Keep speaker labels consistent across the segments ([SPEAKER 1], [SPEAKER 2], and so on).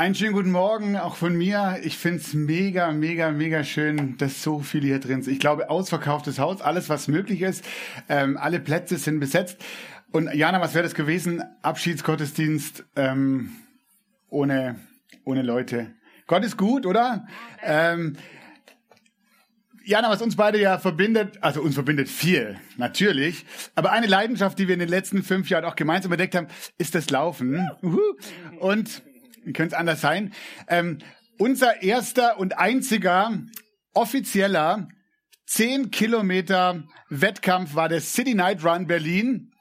[SPEAKER 1] Einen schönen guten Morgen auch von mir. Ich find's mega, mega, mega schön, dass so viele hier drin sind. Ich glaube, ausverkauftes Haus, alles was möglich ist. Ähm, alle Plätze sind besetzt. Und Jana, was wäre das gewesen? Abschiedsgottesdienst ähm, ohne, ohne Leute. Gott ist gut, oder? Ähm, Jana, was uns beide ja verbindet, also uns verbindet viel, natürlich. Aber eine Leidenschaft, die wir in den letzten fünf Jahren auch gemeinsam entdeckt haben, ist das Laufen. Und wie könnte es anders sein? Ähm, unser erster und einziger offizieller 10 Kilometer Wettkampf war der City Night Run Berlin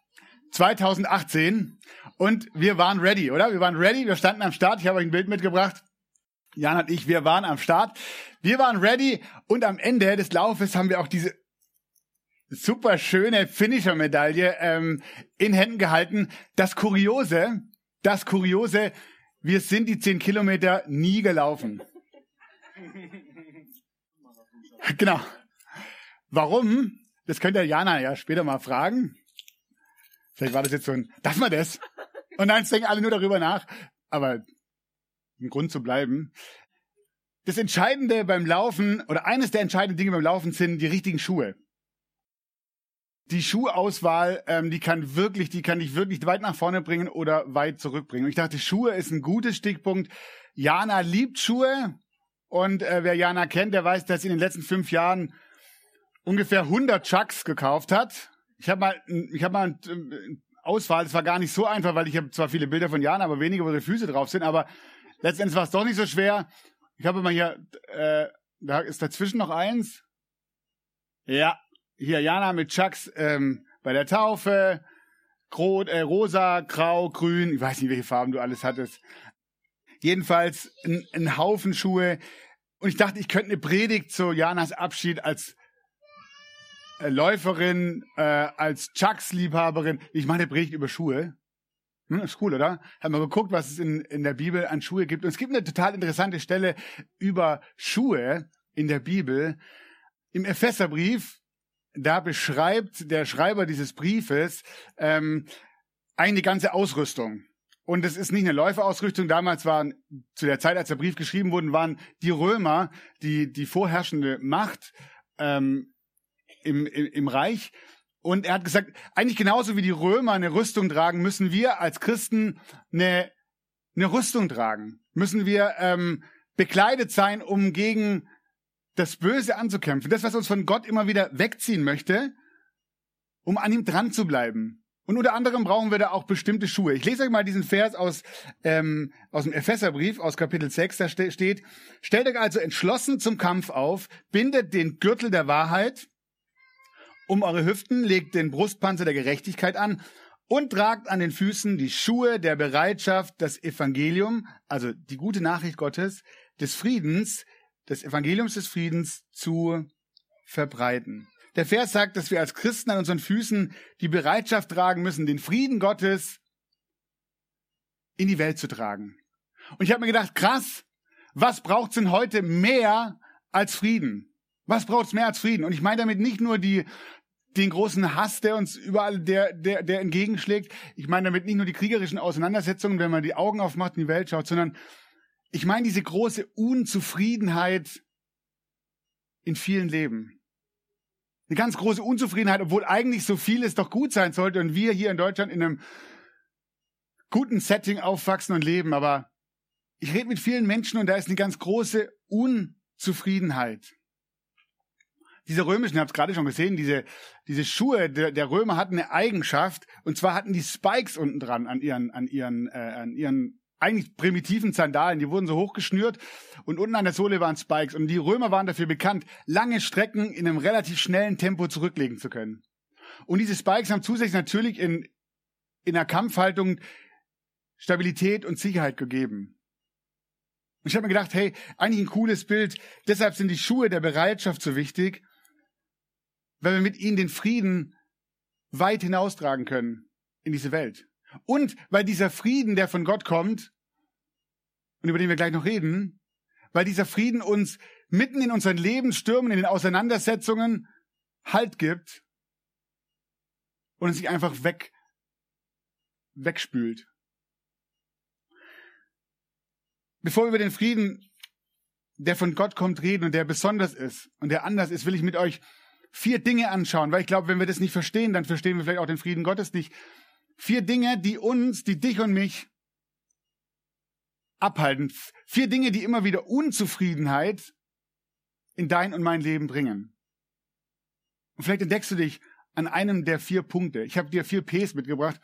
[SPEAKER 1] 2018. Und wir waren ready, oder? Wir waren ready, wir standen am Start. Ich habe euch ein Bild mitgebracht. Jan und ich, wir waren am Start. Wir waren ready und am Ende des Laufes haben wir auch diese super schöne Finisher-Medaille ähm, in Händen gehalten. Das Kuriose, das Kuriose, wir sind die 10 Kilometer nie gelaufen. Genau. Warum? Das könnt ihr Jana ja später mal fragen. Vielleicht war das jetzt so ein, darf man das? Und dann denken alle nur darüber nach. Aber ein Grund zu bleiben. Das Entscheidende beim Laufen oder eines der entscheidenden Dinge beim Laufen sind die richtigen Schuhe. Die Schuhauswahl, ähm, die kann wirklich, die kann dich wirklich weit nach vorne bringen oder weit zurückbringen. Und ich dachte, Schuhe ist ein gutes Stichpunkt. Jana liebt Schuhe und äh, wer Jana kennt, der weiß, dass sie in den letzten fünf Jahren ungefähr 100 Chucks gekauft hat. Ich habe mal, ich habe mal eine Auswahl. Das war gar nicht so einfach, weil ich habe zwar viele Bilder von Jana, aber wenige, wo ihre Füße drauf sind. Aber letztendlich war es doch nicht so schwer. Ich habe mal hier, äh, da ist dazwischen noch eins. Ja, hier Jana mit Chucks ähm, bei der Taufe. Rot, äh, rosa, grau, grün. Ich weiß nicht, welche Farben du alles hattest. Jedenfalls ein, ein Haufen Schuhe. Und ich dachte, ich könnte eine Predigt zu Janas Abschied als äh, Läuferin, äh, als Chucks-Liebhaberin. Ich mache eine Predigt über Schuhe. Hm, ist cool, oder? Haben wir geguckt, was es in, in der Bibel an Schuhe gibt. Und es gibt eine total interessante Stelle über Schuhe in der Bibel. Im Epheserbrief, da beschreibt der Schreiber dieses Briefes ähm, eine ganze Ausrüstung. Und es ist nicht eine Läuferausrüstung. Damals waren, zu der Zeit, als der Brief geschrieben wurde, waren die Römer die, die vorherrschende Macht ähm, im, im, im Reich. Und er hat gesagt, eigentlich genauso wie die Römer eine Rüstung tragen, müssen wir als Christen eine, eine Rüstung tragen. Müssen wir ähm, bekleidet sein, um gegen das Böse anzukämpfen. Das, was uns von Gott immer wieder wegziehen möchte, um an ihm dran zu bleiben. Und unter anderem brauchen wir da auch bestimmte Schuhe. Ich lese euch mal diesen Vers aus, ähm, aus dem Epheserbrief, aus Kapitel 6, da steht, stellt euch also entschlossen zum Kampf auf, bindet den Gürtel der Wahrheit, um eure Hüften, legt den Brustpanzer der Gerechtigkeit an und tragt an den Füßen die Schuhe der Bereitschaft, das Evangelium, also die gute Nachricht Gottes, des Friedens, des Evangeliums des Friedens zu verbreiten. Der Vers sagt, dass wir als Christen an unseren Füßen die Bereitschaft tragen müssen, den Frieden Gottes in die Welt zu tragen. Und ich habe mir gedacht, krass, was braucht's denn heute mehr als Frieden? Was braucht's mehr als Frieden? Und ich meine damit nicht nur die den großen Hass, der uns überall der, der, der entgegenschlägt. Ich meine damit nicht nur die kriegerischen Auseinandersetzungen, wenn man die Augen aufmacht und die Welt schaut, sondern ich meine diese große Unzufriedenheit in vielen Leben. Eine ganz große Unzufriedenheit, obwohl eigentlich so vieles doch gut sein sollte und wir hier in Deutschland in einem guten Setting aufwachsen und leben. Aber ich rede mit vielen Menschen und da ist eine ganz große Unzufriedenheit diese römischen, ihr habt es gerade schon gesehen, diese, diese Schuhe der, der Römer hatten eine Eigenschaft, und zwar hatten die Spikes unten dran an ihren, an ihren, äh, an ihren eigentlich primitiven Sandalen, die wurden so hochgeschnürt und unten an der Sohle waren Spikes. Und die Römer waren dafür bekannt, lange Strecken in einem relativ schnellen Tempo zurücklegen zu können. Und diese Spikes haben zusätzlich natürlich in, in der Kampfhaltung Stabilität und Sicherheit gegeben. Und ich habe mir gedacht, hey, eigentlich ein cooles Bild. Deshalb sind die Schuhe der Bereitschaft so wichtig, weil wir mit ihnen den Frieden weit hinaustragen können in diese Welt. Und weil dieser Frieden, der von Gott kommt, und über den wir gleich noch reden, weil dieser Frieden uns mitten in unseren Lebensstürmen, in den Auseinandersetzungen Halt gibt und sich einfach weg, wegspült. Bevor wir über den Frieden, der von Gott kommt, reden und der besonders ist und der anders ist, will ich mit euch vier Dinge anschauen, weil ich glaube, wenn wir das nicht verstehen, dann verstehen wir vielleicht auch den Frieden Gottes nicht. Vier Dinge, die uns, die dich und mich abhalten. Vier Dinge, die immer wieder Unzufriedenheit in dein und mein Leben bringen. Und vielleicht entdeckst du dich an einem der vier Punkte. Ich habe dir vier Ps mitgebracht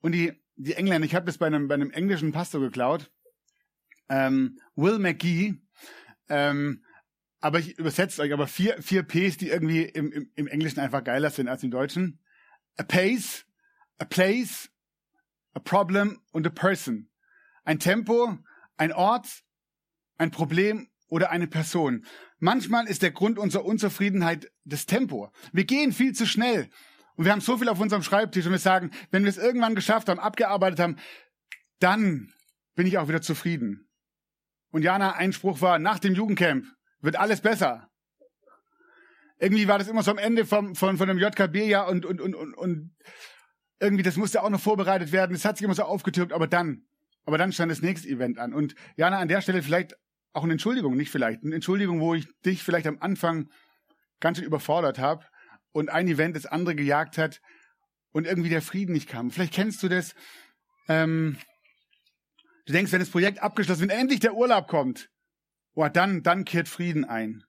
[SPEAKER 1] und die, die Engländer, ich habe das bei einem, bei einem englischen Pastor geklaut, ähm, Will McGee, ähm, aber ich übersetze euch aber vier, vier Ps, die irgendwie im, im, im Englischen einfach geiler sind als im Deutschen. A pace, a place, a problem und a person. Ein Tempo, ein Ort, ein Problem oder eine Person. Manchmal ist der Grund unserer Unzufriedenheit das Tempo. Wir gehen viel zu schnell. Und wir haben so viel auf unserem Schreibtisch und wir sagen, wenn wir es irgendwann geschafft haben, abgearbeitet haben, dann bin ich auch wieder zufrieden. Und Jana, Einspruch war, nach dem Jugendcamp wird alles besser. Irgendwie war das immer so am Ende vom, von, von dem JKB-Jahr und, und, und, und, und irgendwie, das musste auch noch vorbereitet werden. Es hat sich immer so aufgetürkt, aber dann, aber dann stand das nächste Event an. Und Jana, an der Stelle vielleicht auch eine Entschuldigung, nicht vielleicht, eine Entschuldigung, wo ich dich vielleicht am Anfang ganz schön überfordert habe und ein Event das andere gejagt hat und irgendwie der Frieden nicht kam. Vielleicht kennst du das. Ähm, du denkst, wenn das Projekt abgeschlossen, wenn endlich der Urlaub kommt, oh, dann, dann kehrt Frieden ein.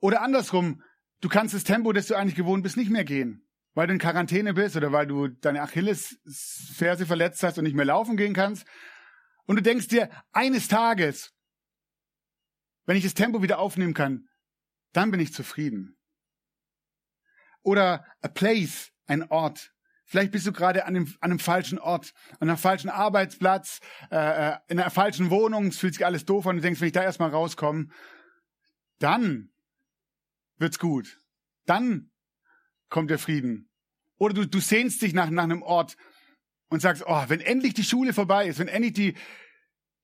[SPEAKER 1] Oder andersrum, du kannst das Tempo, das du eigentlich gewohnt bist, nicht mehr gehen, weil du in Quarantäne bist oder weil du deine Achillesferse verletzt hast und nicht mehr laufen gehen kannst. Und du denkst dir, eines Tages wenn ich das Tempo wieder aufnehmen kann, dann bin ich zufrieden. Oder a place, ein Ort. Vielleicht bist du gerade an, dem, an einem falschen Ort, an einem falschen Arbeitsplatz, äh, äh, in einer falschen Wohnung, es fühlt sich alles doof an und du denkst, wenn ich da erstmal rauskomme, dann wird's gut. Dann kommt der Frieden. Oder du, du sehnst dich nach, nach einem Ort und sagst, oh, wenn endlich die Schule vorbei ist, wenn endlich die,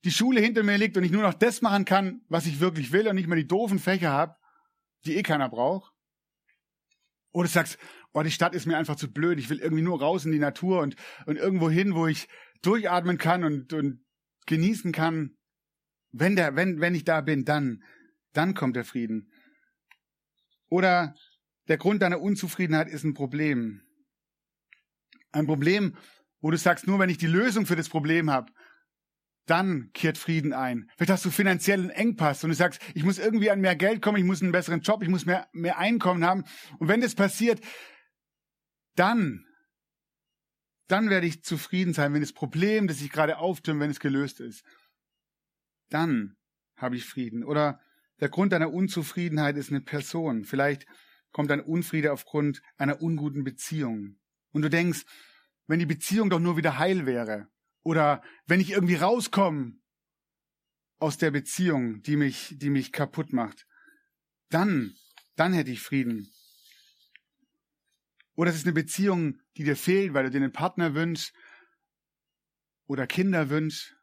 [SPEAKER 1] die Schule hinter mir liegt und ich nur noch das machen kann, was ich wirklich will und nicht mehr die doofen Fächer habe, die eh keiner braucht. Oder du sagst, oh, die Stadt ist mir einfach zu blöd, ich will irgendwie nur raus in die Natur und, und irgendwo hin, wo ich durchatmen kann und, und genießen kann. Wenn, der, wenn, wenn ich da bin, dann, dann kommt der Frieden. Oder der Grund deiner Unzufriedenheit ist ein Problem. Ein Problem, wo du sagst, nur wenn ich die Lösung für das Problem habe, dann kehrt Frieden ein. Vielleicht hast du finanziellen Engpass und du sagst, ich muss irgendwie an mehr Geld kommen, ich muss einen besseren Job, ich muss mehr, mehr Einkommen haben. Und wenn das passiert, dann, dann werde ich zufrieden sein, wenn das Problem, das sich gerade auftürmt, wenn es gelöst ist. Dann habe ich Frieden. Oder der Grund deiner Unzufriedenheit ist eine Person. Vielleicht kommt ein Unfriede aufgrund einer unguten Beziehung. Und du denkst, wenn die Beziehung doch nur wieder heil wäre, oder wenn ich irgendwie rauskomme aus der Beziehung, die mich, die mich kaputt macht, dann, dann hätte ich Frieden. Oder es ist eine Beziehung, die dir fehlt, weil du dir einen Partner wünschst oder Kinder wünschst.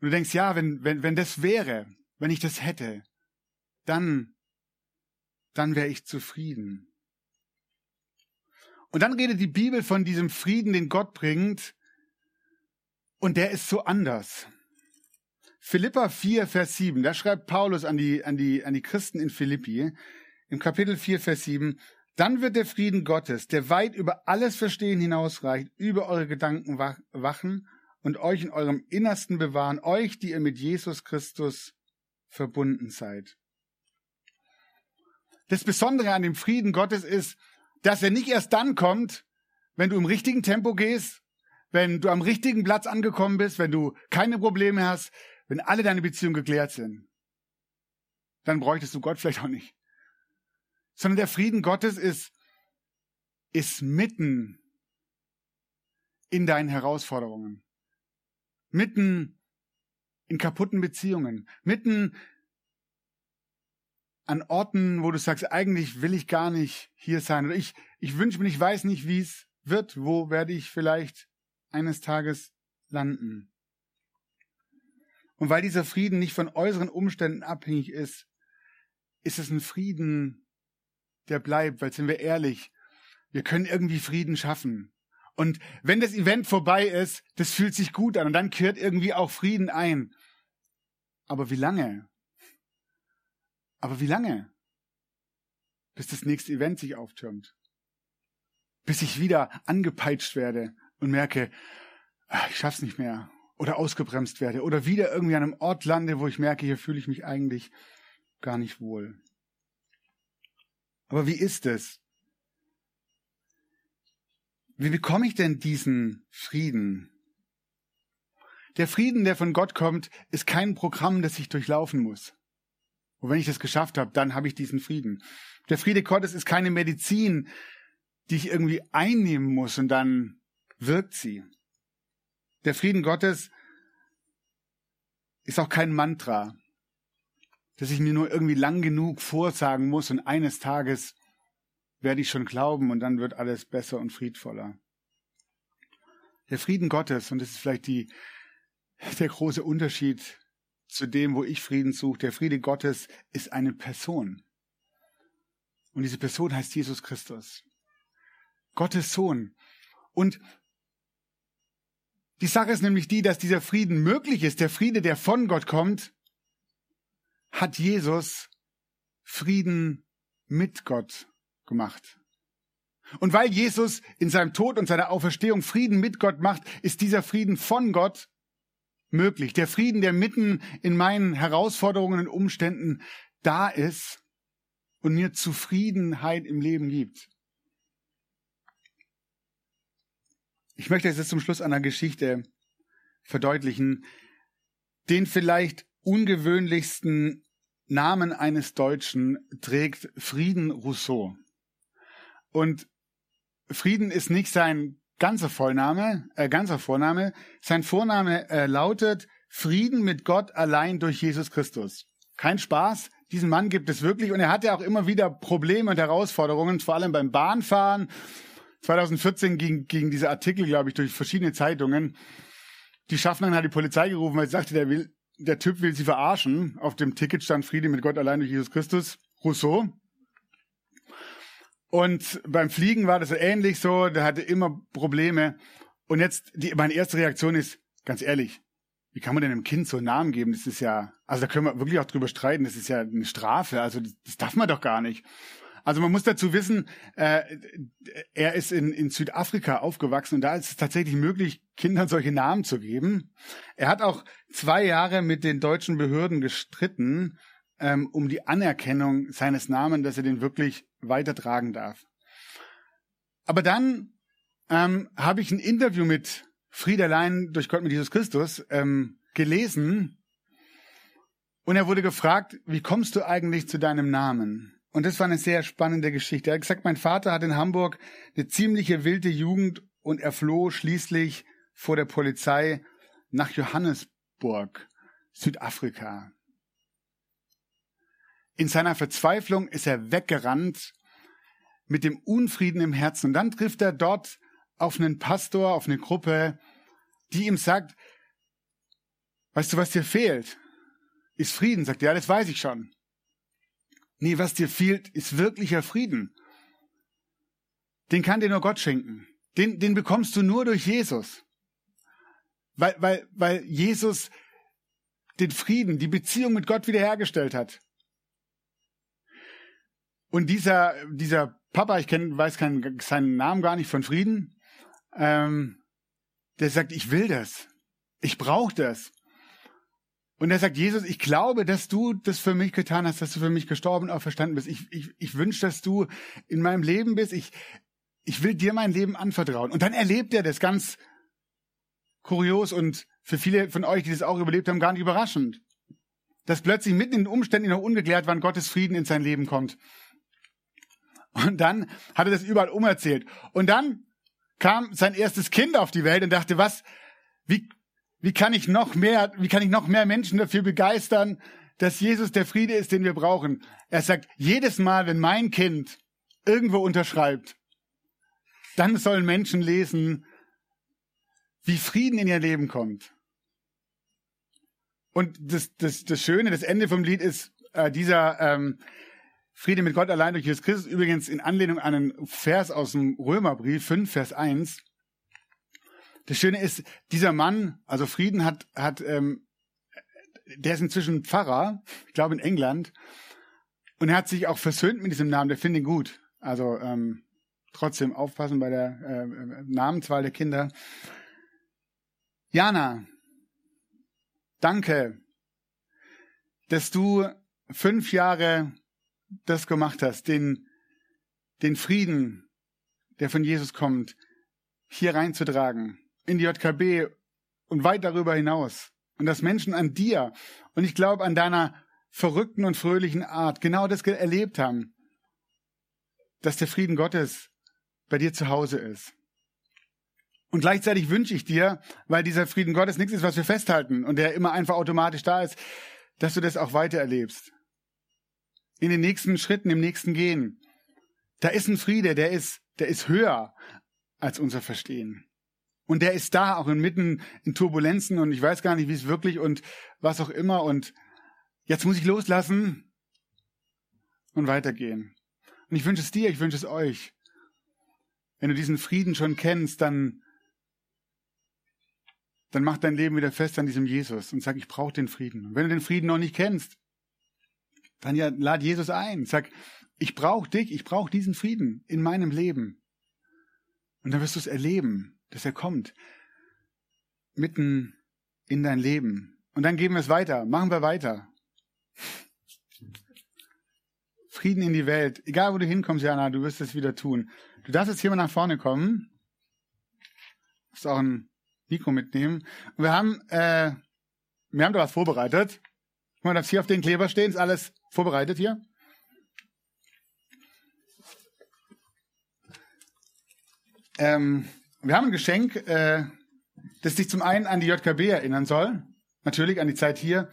[SPEAKER 1] Und du denkst, ja, wenn, wenn, wenn das wäre, wenn ich das hätte, dann, dann wäre ich zufrieden. Und dann redet die Bibel von diesem Frieden, den Gott bringt. Und der ist so anders. Philippa 4, Vers 7, da schreibt Paulus an die, an die, an die Christen in Philippi, im Kapitel 4, Vers 7, dann wird der Frieden Gottes, der weit über alles Verstehen hinausreicht, über eure Gedanken wachen und euch in eurem Innersten bewahren, euch, die ihr mit Jesus Christus verbunden seid. Das Besondere an dem Frieden Gottes ist, dass er nicht erst dann kommt, wenn du im richtigen Tempo gehst, wenn du am richtigen Platz angekommen bist, wenn du keine Probleme hast, wenn alle deine Beziehungen geklärt sind. Dann bräuchtest du Gott vielleicht auch nicht. Sondern der Frieden Gottes ist ist mitten in deinen Herausforderungen, mitten in kaputten Beziehungen, mitten an Orten, wo du sagst, eigentlich will ich gar nicht hier sein oder ich, ich wünsche mir, ich weiß nicht, wie es wird, wo werde ich vielleicht eines Tages landen. Und weil dieser Frieden nicht von äußeren Umständen abhängig ist, ist es ein Frieden, der bleibt, weil sind wir ehrlich, wir können irgendwie Frieden schaffen. Und wenn das Event vorbei ist, das fühlt sich gut an und dann kehrt irgendwie auch Frieden ein. Aber wie lange? Aber wie lange? Bis das nächste Event sich auftürmt. Bis ich wieder angepeitscht werde und merke, ah, ich schaff's nicht mehr. Oder ausgebremst werde. Oder wieder irgendwie an einem Ort lande, wo ich merke, hier fühle ich mich eigentlich gar nicht wohl. Aber wie ist es? Wie bekomme ich denn diesen Frieden? Der Frieden, der von Gott kommt, ist kein Programm, das ich durchlaufen muss. Und wenn ich das geschafft habe, dann habe ich diesen Frieden. Der Friede Gottes ist keine Medizin, die ich irgendwie einnehmen muss und dann wirkt sie. Der Frieden Gottes ist auch kein Mantra, das ich mir nur irgendwie lang genug vorsagen muss und eines Tages werde ich schon glauben und dann wird alles besser und friedvoller. Der Frieden Gottes, und das ist vielleicht die, der große Unterschied zu dem, wo ich Frieden suche, der Friede Gottes ist eine Person. Und diese Person heißt Jesus Christus. Gottes Sohn. Und die Sache ist nämlich die, dass dieser Frieden möglich ist. Der Friede, der von Gott kommt, hat Jesus Frieden mit Gott gemacht. Und weil Jesus in seinem Tod und seiner Auferstehung Frieden mit Gott macht, ist dieser Frieden von Gott möglich. Der Frieden, der mitten in meinen Herausforderungen und Umständen da ist und mir Zufriedenheit im Leben gibt. Ich möchte jetzt zum Schluss einer Geschichte verdeutlichen, den vielleicht ungewöhnlichsten Namen eines Deutschen trägt Frieden Rousseau. Und Frieden ist nicht sein ganzer Vollname, äh, ganzer Vorname. Sein Vorname äh, lautet Frieden mit Gott allein durch Jesus Christus. Kein Spaß. Diesen Mann gibt es wirklich und er hatte auch immer wieder Probleme und Herausforderungen, vor allem beim Bahnfahren 2014 ging, ging dieser Artikel, glaube ich, durch verschiedene Zeitungen. Die Schaffnerin hat die Polizei gerufen, weil sie sagte, der will, der Typ will sie verarschen. Auf dem Ticket stand Friede mit Gott allein durch Jesus Christus. Rousseau. Und beim Fliegen war das ähnlich so. Der hatte immer Probleme. Und jetzt, die, meine erste Reaktion ist, ganz ehrlich, wie kann man denn einem Kind so einen Namen geben? Das ist ja, also da können wir wirklich auch drüber streiten. Das ist ja eine Strafe. Also das, das darf man doch gar nicht. Also man muss dazu wissen, äh, er ist in, in Südafrika aufgewachsen und da ist es tatsächlich möglich, Kindern solche Namen zu geben. Er hat auch zwei Jahre mit den deutschen Behörden gestritten, ähm, um die Anerkennung seines Namens, dass er den wirklich weitertragen darf. Aber dann ähm, habe ich ein Interview mit Friederlein durch Gott mit Jesus Christus ähm, gelesen und er wurde gefragt, wie kommst du eigentlich zu deinem Namen? Und das war eine sehr spannende Geschichte. Er hat gesagt, mein Vater hat in Hamburg eine ziemliche wilde Jugend und er floh schließlich vor der Polizei nach Johannesburg, Südafrika. In seiner Verzweiflung ist er weggerannt mit dem Unfrieden im Herzen. Und dann trifft er dort auf einen Pastor, auf eine Gruppe, die ihm sagt, weißt du, was dir fehlt? Ist Frieden. Sagt er, ja, das weiß ich schon. Nee, was dir fehlt, ist wirklicher Frieden. Den kann dir nur Gott schenken. Den, den bekommst du nur durch Jesus. Weil, weil, weil Jesus den Frieden, die Beziehung mit Gott wiederhergestellt hat. Und dieser, dieser Papa, ich kenn, weiß keinen, seinen Namen gar nicht von Frieden, ähm, der sagt, ich will das. Ich brauche das. Und er sagt, Jesus, ich glaube, dass du das für mich getan hast, dass du für mich gestorben und verstanden bist. Ich, ich, ich wünsche, dass du in meinem Leben bist. Ich, ich will dir mein Leben anvertrauen. Und dann erlebt er das ganz kurios und für viele von euch, die das auch überlebt haben, gar nicht überraschend. Dass plötzlich mitten in den Umständen noch ungeklärt wann Gottes Frieden in sein Leben kommt. Und dann hat er das überall umerzählt. Und dann kam sein erstes Kind auf die Welt und dachte, was, wie, wie kann ich noch mehr, wie kann ich noch mehr Menschen dafür begeistern, dass Jesus der Friede ist, den wir brauchen? Er sagt, jedes Mal, wenn mein Kind irgendwo unterschreibt, dann sollen Menschen lesen, wie Frieden in ihr Leben kommt. Und das, das, das Schöne, das Ende vom Lied ist äh, dieser ähm, Friede mit Gott allein durch Jesus Christus, übrigens in Anlehnung an einen Vers aus dem Römerbrief 5, Vers 1. Das Schöne ist, dieser Mann, also Frieden hat, hat ähm, der ist inzwischen Pfarrer, ich glaube in England, und er hat sich auch versöhnt mit diesem Namen, der findet ihn gut. Also ähm, trotzdem aufpassen bei der äh, Namenswahl der Kinder. Jana, danke, dass du fünf Jahre das gemacht hast, den, den Frieden, der von Jesus kommt, hier reinzutragen, in die JKB und weit darüber hinaus. Und dass Menschen an dir und ich glaube an deiner verrückten und fröhlichen Art genau das erlebt haben, dass der Frieden Gottes bei dir zu Hause ist. Und gleichzeitig wünsche ich dir, weil dieser Frieden Gottes nichts ist, was wir festhalten und der immer einfach automatisch da ist, dass du das auch weiter erlebst. In den nächsten Schritten, im nächsten Gehen. Da ist ein Friede, der ist, der ist höher als unser Verstehen. Und der ist da, auch inmitten in Turbulenzen und ich weiß gar nicht, wie es wirklich und was auch immer. Und jetzt muss ich loslassen und weitergehen. Und ich wünsche es dir, ich wünsche es euch. Wenn du diesen Frieden schon kennst, dann dann mach dein Leben wieder fest an diesem Jesus und sag, ich brauche den Frieden. Und wenn du den Frieden noch nicht kennst, dann ja, lad Jesus ein. Sag, ich brauche dich, ich brauche diesen Frieden in meinem Leben. Und dann wirst du es erleben, dass er kommt. Mitten in dein Leben. Und dann geben wir es weiter, machen wir weiter. Frieden in die Welt. Egal wo du hinkommst, Jana, du wirst es wieder tun. Du darfst jetzt hier mal nach vorne kommen. Das ist auch ein Mikro mitnehmen. Und wir haben, äh, wir haben da was vorbereitet. Mal, das hier auf den Kleber stehen, ist alles vorbereitet hier. Ähm, wir haben ein Geschenk, äh, das dich zum einen an die JKB erinnern soll, natürlich an die Zeit hier,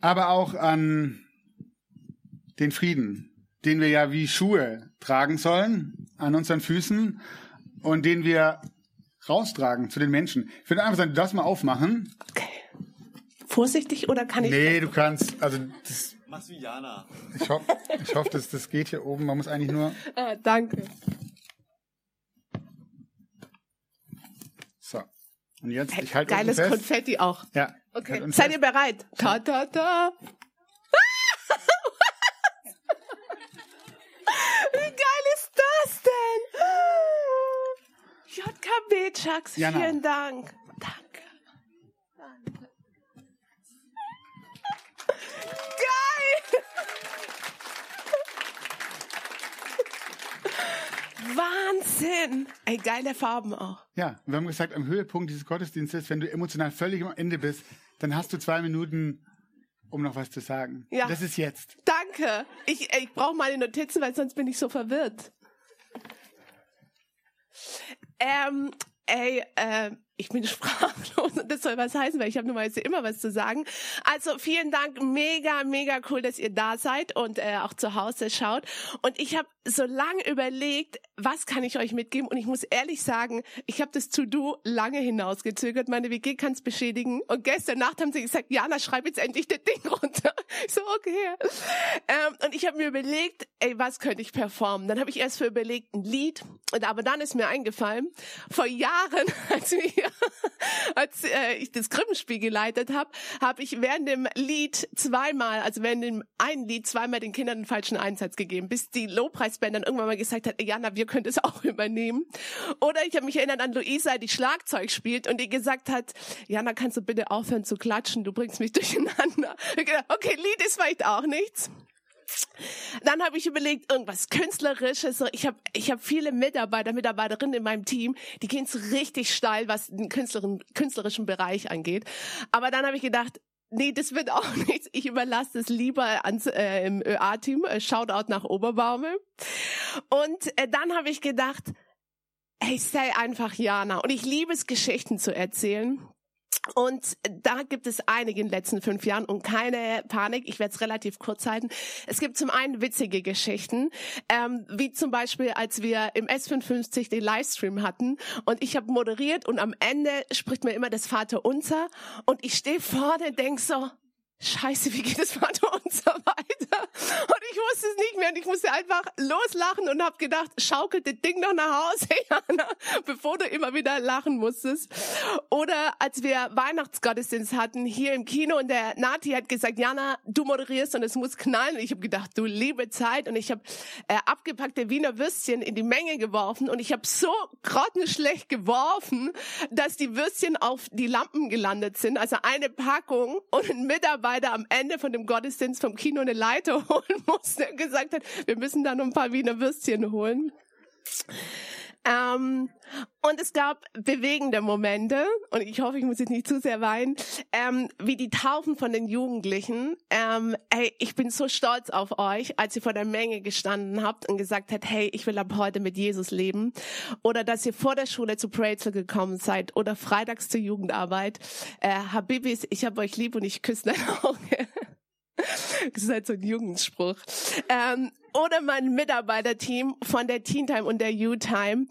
[SPEAKER 1] aber auch an den Frieden, den wir ja wie Schuhe tragen sollen an unseren Füßen und den wir raustragen zu den Menschen. Ich würde einfach sagen, du darfst mal aufmachen.
[SPEAKER 2] Okay. Vorsichtig oder kann ich?
[SPEAKER 1] Nee, du kannst. Also das,
[SPEAKER 3] Mach's wie Jana.
[SPEAKER 1] ich hoffe, ich hoffe, dass das geht hier oben. Man muss eigentlich nur.
[SPEAKER 2] Ah, danke.
[SPEAKER 1] So. Und jetzt,
[SPEAKER 2] Hey,
[SPEAKER 1] ich halte
[SPEAKER 2] Geiles
[SPEAKER 1] fest.
[SPEAKER 2] Konfetti auch.
[SPEAKER 1] Ja.
[SPEAKER 2] Okay.
[SPEAKER 1] Halt
[SPEAKER 2] Seid ihr bereit? Ta ta ta. Wie geil ist das denn? JKB Chucks,
[SPEAKER 1] Jana.
[SPEAKER 2] vielen Dank. Danke. Danke. Geil! Wahnsinn! Ey, geile Farben auch.
[SPEAKER 1] Ja, wir haben gesagt, am Höhepunkt dieses Gottesdienstes, wenn du emotional völlig am Ende bist, dann hast du zwei Minuten, um noch was zu sagen.
[SPEAKER 2] Ja.
[SPEAKER 1] Das ist jetzt.
[SPEAKER 2] Danke. Ich, ich brauche meine Notizen, weil sonst bin ich so verwirrt. Ähm, ey, äh, ich bin sprachlos und das soll was heißen, weil ich habe normalerweise immer was zu sagen. Also vielen Dank, mega, mega cool, dass ihr da seid und äh, auch zu Hause schaut. Und ich habe so lange überlegt, was kann ich euch mitgeben? Und ich muss ehrlich sagen, ich habe das To-Do lange hinausgezögert. Meine WG kann es beschädigen. Und gestern Nacht haben sie gesagt, Jana, schreib jetzt endlich das Ding runter. Ich so, okay. Ähm, und ich habe mir überlegt, ey, was könnte ich performen? Dann habe ich erst für überlegt, ein Lied. Und aber dann ist mir eingefallen, vor Jahren, als, wir, als äh, ich das Krippenspiel geleitet habe, habe ich während dem Lied zweimal, also während dem einen Lied zweimal den Kindern einen falschen Einsatz gegeben, bis die Lobpreisband dann irgendwann mal gesagt hat, Jana, wir können das auch übernehmen. Oder ich habe mich erinnert an Luisa, die Schlagzeug spielt und die gesagt hat, Jana, kannst du bitte aufhören zu klatschen, du bringst mich durcheinander. Okay, Lied ist vielleicht auch nichts. Dann habe ich überlegt, irgendwas Künstlerisches. Ich habe ich hab viele Mitarbeiter, Mitarbeiterinnen in meinem Team, die gehen so richtig steil, was den künstlerischen, künstlerischen Bereich angeht. Aber dann habe ich gedacht, Nee, das wird auch nichts. Ich überlasse das lieber ans äh, im ÖA-Team. Äh, Shoutout nach Oberbaume. Und äh, dann habe ich gedacht, hey, sei einfach Jana. Und ich liebe es, Geschichten zu erzählen. Und da gibt es einige in den letzten fünf Jahren und keine Panik, ich werde es relativ kurz halten. Es gibt zum einen witzige Geschichten, ähm, wie zum Beispiel, als wir im S55 den Livestream hatten und ich habe moderiert und am Ende spricht mir immer das Vater unser und ich stehe vorne und denk so, Scheiße, wie geht weiter und so weiter? Und ich wusste es nicht mehr und ich musste einfach loslachen und habe gedacht, schaukelt das Ding noch nach Hause, Jana, bevor du immer wieder lachen musstest. Oder als wir Weihnachtsgottesdienst hatten hier im Kino und der Nati hat gesagt, Jana, du moderierst und es muss knallen. Und ich habe gedacht, du liebe Zeit und ich habe äh, abgepackte Wiener Würstchen in die Menge geworfen und ich habe so grottenschlecht geworfen, dass die Würstchen auf die Lampen gelandet sind. Also eine Packung und ein Mitarbeiter am Ende von dem Gottesdienst vom Kino eine Leiter holen musste und gesagt hat, wir müssen da ein paar Wiener Würstchen holen. Ähm, und es gab bewegende Momente, und ich hoffe, ich muss jetzt nicht zu sehr weinen, ähm, wie die Taufen von den Jugendlichen. Ähm, hey, ich bin so stolz auf euch, als ihr vor der Menge gestanden habt und gesagt habt, hey, ich will ab heute mit Jesus leben. Oder dass ihr vor der Schule zu Prazel gekommen seid oder freitags zur Jugendarbeit. Äh, Habibis, ich hab euch lieb und ich küsse dein Auge. Das ist halt so ein Jugendspruch. Ähm, oder mein Mitarbeiterteam von der Teen Time und der U-Time,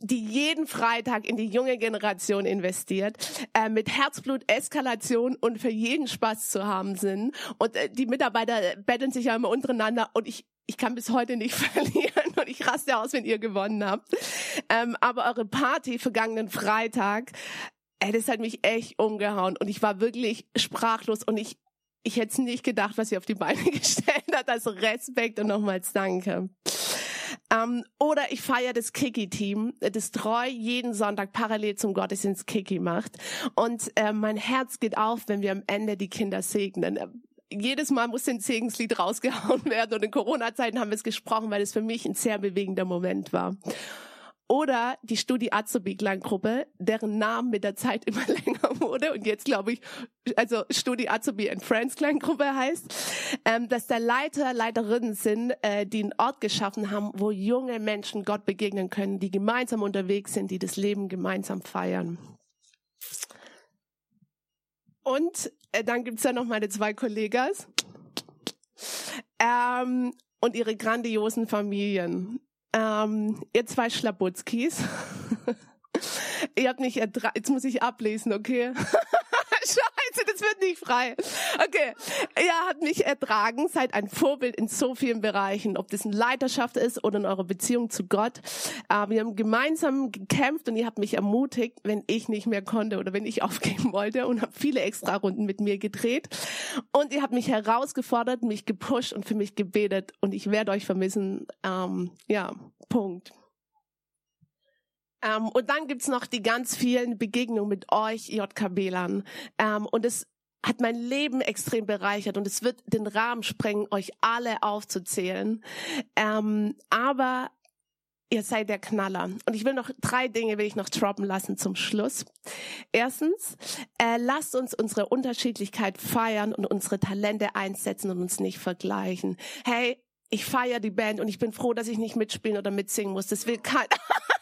[SPEAKER 2] die jeden Freitag in die junge Generation investiert, äh, mit Herzblut, Eskalation und für jeden Spaß zu haben sind. Und äh, die Mitarbeiter betteln sich ja immer untereinander und ich ich kann bis heute nicht verlieren und ich raste aus, wenn ihr gewonnen habt. Ähm, aber eure Party vergangenen Freitag, ey, das hat mich echt umgehauen und ich war wirklich sprachlos und ich ich hätte nicht gedacht, was sie auf die Beine gestellt hat. Also Respekt und nochmals Danke. Ähm, oder ich feiere das Kiki-Team, das treu jeden Sonntag parallel zum Gottesdienst Kiki macht. Und äh, mein Herz geht auf, wenn wir am Ende die Kinder segnen jedes Mal muss ein Segenslied rausgehauen werden und in Corona-Zeiten haben wir es gesprochen, weil es für mich ein sehr bewegender Moment war oder die Studi Azubi Kleingruppe, deren Namen mit der Zeit immer länger wurde und jetzt glaube ich, also Studi Azubi and Friends Kleingruppe heißt, ähm, dass da Leiter, Leiterinnen sind, äh, die einen Ort geschaffen haben, wo junge Menschen Gott begegnen können, die gemeinsam unterwegs sind, die das Leben gemeinsam feiern. Und äh, dann gibt's ja noch meine zwei Kollegas ähm, und ihre grandiosen Familien. Ähm, ihr zwei Schlabutzkis. ihr habt nicht ertragen. Jetzt muss ich ablesen, okay? Das wird nicht frei. Okay. Ihr habt mich ertragen, seid ein Vorbild in so vielen Bereichen, ob das in Leiterschaft ist oder in eurer Beziehung zu Gott. Äh, wir haben gemeinsam gekämpft und ihr habt mich ermutigt, wenn ich nicht mehr konnte oder wenn ich aufgeben wollte und habt viele extra Runden mit mir gedreht. Und ihr habt mich herausgefordert, mich gepusht und für mich gebetet und ich werde euch vermissen. Ähm, ja, Punkt. Ähm, und dann gibt's noch die ganz vielen Begegnungen mit euch JKB-Lern. Ähm, und es hat mein Leben extrem bereichert und es wird den Rahmen sprengen, euch alle aufzuzählen. Ähm, aber ihr seid der Knaller. Und ich will noch drei Dinge will ich noch droppen lassen zum Schluss. Erstens, äh, lasst uns unsere Unterschiedlichkeit feiern und unsere Talente einsetzen und uns nicht vergleichen. Hey, ich feiere die Band und ich bin froh, dass ich nicht mitspielen oder mitsingen muss. Das will kein Das will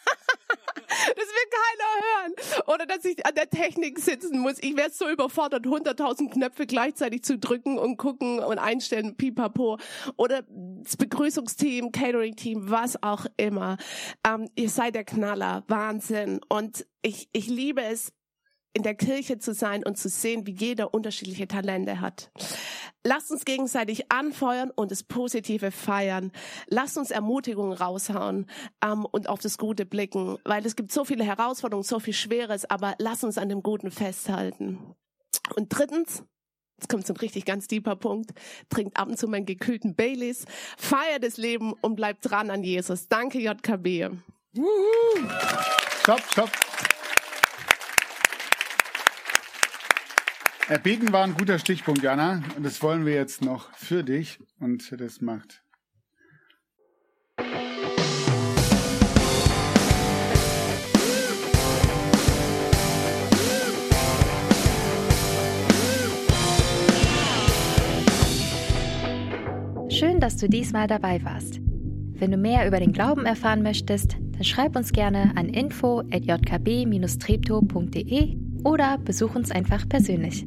[SPEAKER 2] hören. Oder dass ich an der Technik sitzen muss. Ich wäre so überfordert, 100.000 Knöpfe gleichzeitig zu drücken und gucken und einstellen, pipapo. Oder das Begrüßungsteam, Catering-Team, was auch immer. Ähm, ihr seid der Knaller. Wahnsinn. Und ich, ich liebe es, in der Kirche zu sein und zu sehen, wie jeder unterschiedliche Talente hat. Lasst uns gegenseitig anfeuern und das Positive feiern. Lasst uns Ermutigungen raushauen ähm, und auf das Gute blicken, weil es gibt so viele Herausforderungen, so viel Schweres, aber lasst uns an dem Guten festhalten. Und drittens, Jetzt kommt so ein richtig ganz tiefer Punkt. Trinkt ab und zu meinen gekühlten Baileys. Feiert das Leben und bleibt dran an Jesus. Danke, JKB.
[SPEAKER 1] Stopp, stopp. Äh, Erbeten war ein guter Stichpunkt, Jana. Und das wollen wir jetzt noch für dich. Und das macht Schön,
[SPEAKER 4] dass du diesmal dabei warst. Wenn du mehr über den Glauben erfahren möchtest, dann schreib uns gerne an info.jkb-trepto.de oder besuch uns einfach persönlich.